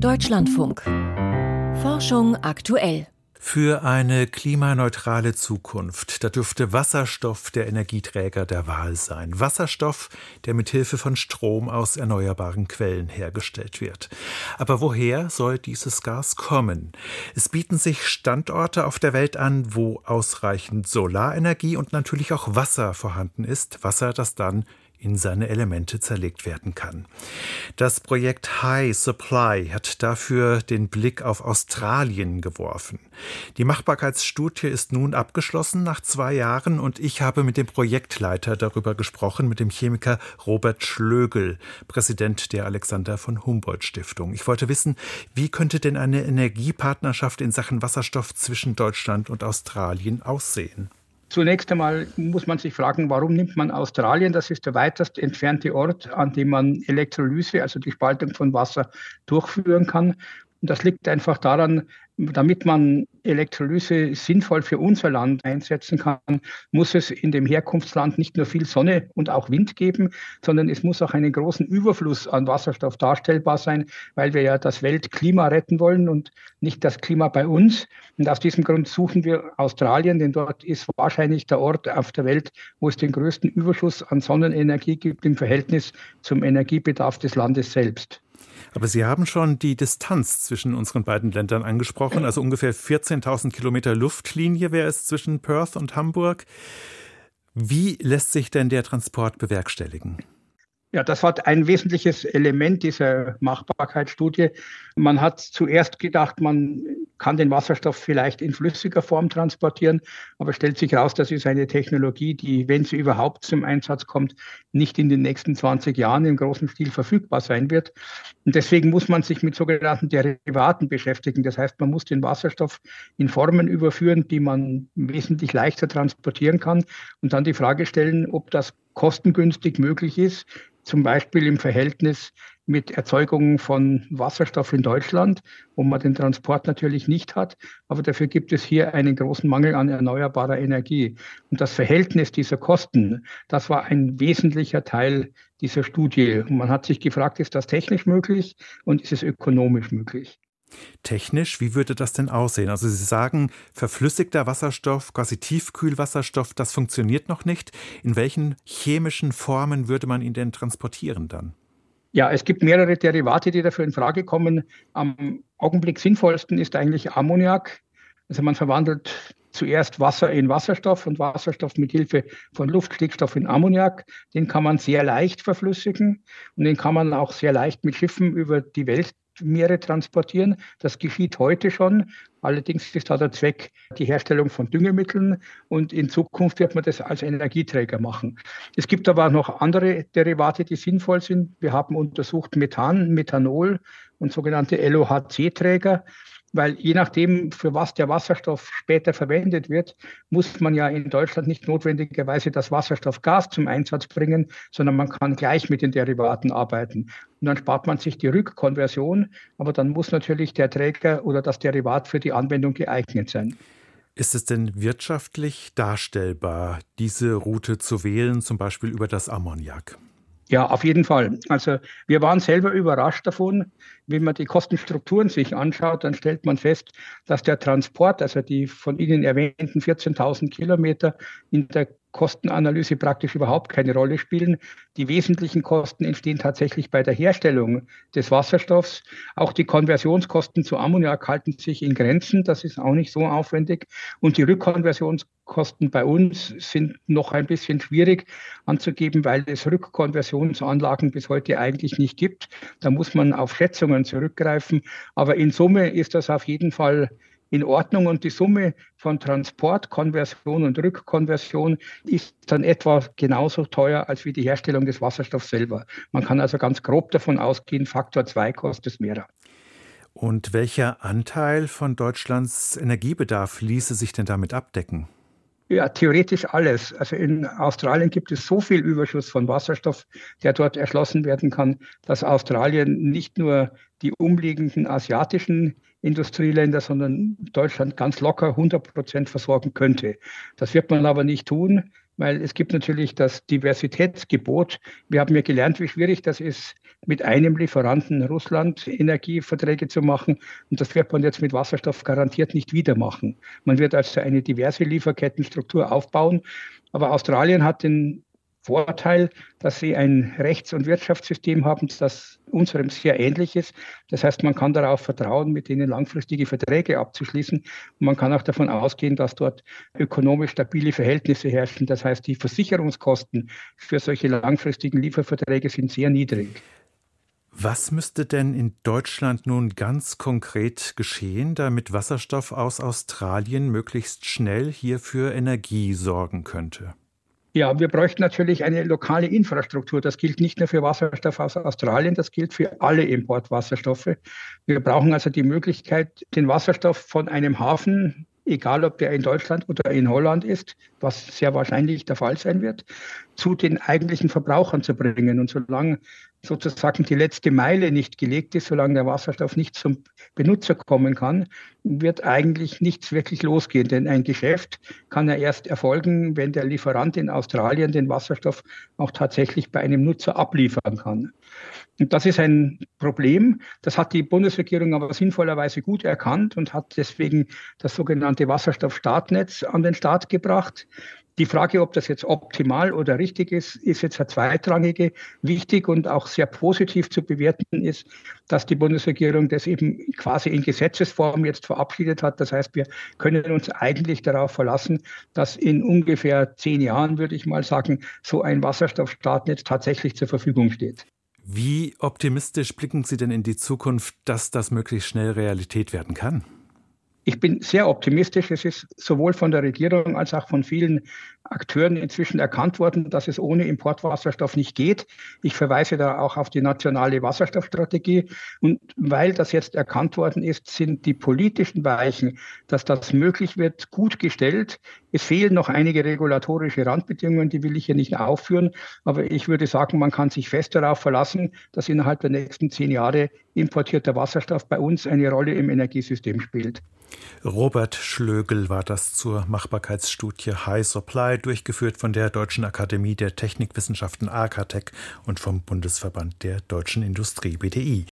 Deutschlandfunk. Forschung aktuell. Für eine klimaneutrale Zukunft, da dürfte Wasserstoff der Energieträger der Wahl sein. Wasserstoff, der mit Hilfe von Strom aus erneuerbaren Quellen hergestellt wird. Aber woher soll dieses Gas kommen? Es bieten sich Standorte auf der Welt an, wo ausreichend Solarenergie und natürlich auch Wasser vorhanden ist. Wasser, das dann in seine Elemente zerlegt werden kann. Das Projekt High Supply hat dafür den Blick auf Australien geworfen. Die Machbarkeitsstudie ist nun abgeschlossen nach zwei Jahren und ich habe mit dem Projektleiter darüber gesprochen, mit dem Chemiker Robert Schlögel, Präsident der Alexander von Humboldt Stiftung. Ich wollte wissen, wie könnte denn eine Energiepartnerschaft in Sachen Wasserstoff zwischen Deutschland und Australien aussehen? Zunächst einmal muss man sich fragen, warum nimmt man Australien? Das ist der weitest entfernte Ort, an dem man Elektrolyse, also die Spaltung von Wasser, durchführen kann. Und das liegt einfach daran, damit man Elektrolyse sinnvoll für unser Land einsetzen kann, muss es in dem Herkunftsland nicht nur viel Sonne und auch Wind geben, sondern es muss auch einen großen Überfluss an Wasserstoff darstellbar sein, weil wir ja das Weltklima retten wollen und nicht das Klima bei uns. Und aus diesem Grund suchen wir Australien, denn dort ist wahrscheinlich der Ort auf der Welt, wo es den größten Überschuss an Sonnenenergie gibt im Verhältnis zum Energiebedarf des Landes selbst. Aber Sie haben schon die Distanz zwischen unseren beiden Ländern angesprochen. Also ungefähr 14.000 Kilometer Luftlinie wäre es zwischen Perth und Hamburg. Wie lässt sich denn der Transport bewerkstelligen? Ja, das war ein wesentliches Element dieser Machbarkeitsstudie. Man hat zuerst gedacht, man kann den Wasserstoff vielleicht in flüssiger Form transportieren, aber stellt sich heraus, das ist eine Technologie, die, wenn sie überhaupt zum Einsatz kommt, nicht in den nächsten 20 Jahren im großen Stil verfügbar sein wird. Und deswegen muss man sich mit sogenannten Derivaten beschäftigen. Das heißt, man muss den Wasserstoff in Formen überführen, die man wesentlich leichter transportieren kann und dann die Frage stellen, ob das kostengünstig möglich ist, zum Beispiel im Verhältnis mit Erzeugung von Wasserstoff in Deutschland, wo man den Transport natürlich nicht hat. Aber dafür gibt es hier einen großen Mangel an erneuerbarer Energie. Und das Verhältnis dieser Kosten, das war ein wesentlicher Teil dieser Studie. Und man hat sich gefragt, ist das technisch möglich und ist es ökonomisch möglich? Technisch, wie würde das denn aussehen? Also Sie sagen, verflüssigter Wasserstoff, quasi Tiefkühlwasserstoff, das funktioniert noch nicht. In welchen chemischen Formen würde man ihn denn transportieren dann? Ja, es gibt mehrere Derivate, die dafür in Frage kommen. Am Augenblick sinnvollsten ist eigentlich Ammoniak. Also man verwandelt zuerst Wasser in Wasserstoff und Wasserstoff mit Hilfe von Luftstickstoff in Ammoniak. Den kann man sehr leicht verflüssigen und den kann man auch sehr leicht mit Schiffen über die Welt Meere transportieren. Das geschieht heute schon. Allerdings ist da der Zweck die Herstellung von Düngemitteln und in Zukunft wird man das als Energieträger machen. Es gibt aber noch andere Derivate, die sinnvoll sind. Wir haben untersucht Methan, Methanol und sogenannte LOHC-Träger weil je nachdem, für was der Wasserstoff später verwendet wird, muss man ja in Deutschland nicht notwendigerweise das Wasserstoffgas zum Einsatz bringen, sondern man kann gleich mit den Derivaten arbeiten. Und dann spart man sich die Rückkonversion, aber dann muss natürlich der Träger oder das Derivat für die Anwendung geeignet sein. Ist es denn wirtschaftlich darstellbar, diese Route zu wählen, zum Beispiel über das Ammoniak? Ja, auf jeden Fall. Also wir waren selber überrascht davon. Wenn man die Kostenstrukturen sich anschaut, dann stellt man fest, dass der Transport, also die von Ihnen erwähnten 14.000 Kilometer in der Kostenanalyse praktisch überhaupt keine Rolle spielen. Die wesentlichen Kosten entstehen tatsächlich bei der Herstellung des Wasserstoffs. Auch die Konversionskosten zu Ammoniak halten sich in Grenzen. Das ist auch nicht so aufwendig. Und die Rückkonversionskosten bei uns sind noch ein bisschen schwierig anzugeben, weil es Rückkonversionsanlagen bis heute eigentlich nicht gibt. Da muss man auf Schätzungen zurückgreifen. Aber in Summe ist das auf jeden Fall in Ordnung und die Summe von Transport, Konversion und Rückkonversion ist dann etwa genauso teuer als wie die Herstellung des Wasserstoffs selber. Man kann also ganz grob davon ausgehen, Faktor 2 kostet es mehr. Und welcher Anteil von Deutschlands Energiebedarf ließe sich denn damit abdecken? Ja, theoretisch alles. Also in Australien gibt es so viel Überschuss von Wasserstoff, der dort erschlossen werden kann, dass Australien nicht nur die umliegenden asiatischen Industrieländer, sondern Deutschland ganz locker 100 Prozent versorgen könnte. Das wird man aber nicht tun, weil es gibt natürlich das Diversitätsgebot. Wir haben ja gelernt, wie schwierig das ist, mit einem Lieferanten Russland Energieverträge zu machen. Und das wird man jetzt mit Wasserstoff garantiert nicht wieder machen. Man wird also eine diverse Lieferkettenstruktur aufbauen. Aber Australien hat den Vorteil, dass sie ein Rechts- und Wirtschaftssystem haben, das unserem sehr ähnlich ist. Das heißt, man kann darauf vertrauen, mit denen langfristige Verträge abzuschließen. Und man kann auch davon ausgehen, dass dort ökonomisch stabile Verhältnisse herrschen. Das heißt, die Versicherungskosten für solche langfristigen Lieferverträge sind sehr niedrig. Was müsste denn in Deutschland nun ganz konkret geschehen, damit Wasserstoff aus Australien möglichst schnell hier für Energie sorgen könnte? Ja, wir bräuchten natürlich eine lokale Infrastruktur. Das gilt nicht nur für Wasserstoff aus Australien, das gilt für alle Importwasserstoffe. Wir brauchen also die Möglichkeit, den Wasserstoff von einem Hafen egal ob der in Deutschland oder in Holland ist, was sehr wahrscheinlich der Fall sein wird, zu den eigentlichen Verbrauchern zu bringen. Und solange sozusagen die letzte Meile nicht gelegt ist, solange der Wasserstoff nicht zum Benutzer kommen kann, wird eigentlich nichts wirklich losgehen. Denn ein Geschäft kann ja erst erfolgen, wenn der Lieferant in Australien den Wasserstoff auch tatsächlich bei einem Nutzer abliefern kann. Und das ist ein Problem. Das hat die Bundesregierung aber sinnvollerweise gut erkannt und hat deswegen das sogenannte Wasserstoffstartnetz an den Start gebracht. Die Frage, ob das jetzt optimal oder richtig ist, ist jetzt eine zweitrangige. Wichtig und auch sehr positiv zu bewerten ist, dass die Bundesregierung das eben quasi in Gesetzesform jetzt verabschiedet hat. Das heißt, wir können uns eigentlich darauf verlassen, dass in ungefähr zehn Jahren, würde ich mal sagen, so ein Wasserstoffstartnetz tatsächlich zur Verfügung steht. Wie optimistisch blicken Sie denn in die Zukunft, dass das möglichst schnell Realität werden kann? Ich bin sehr optimistisch. Es ist sowohl von der Regierung als auch von vielen Akteuren inzwischen erkannt worden, dass es ohne Importwasserstoff nicht geht. Ich verweise da auch auf die nationale Wasserstoffstrategie. Und weil das jetzt erkannt worden ist, sind die politischen Weichen, dass das möglich wird, gut gestellt. Es fehlen noch einige regulatorische Randbedingungen, die will ich hier nicht aufführen. Aber ich würde sagen, man kann sich fest darauf verlassen, dass innerhalb der nächsten zehn Jahre importierter Wasserstoff bei uns eine Rolle im Energiesystem spielt. Robert Schlögel war das zur Machbarkeitsstudie High Supply, durchgeführt von der Deutschen Akademie der Technikwissenschaften AKTEC und vom Bundesverband der Deutschen Industrie BDI.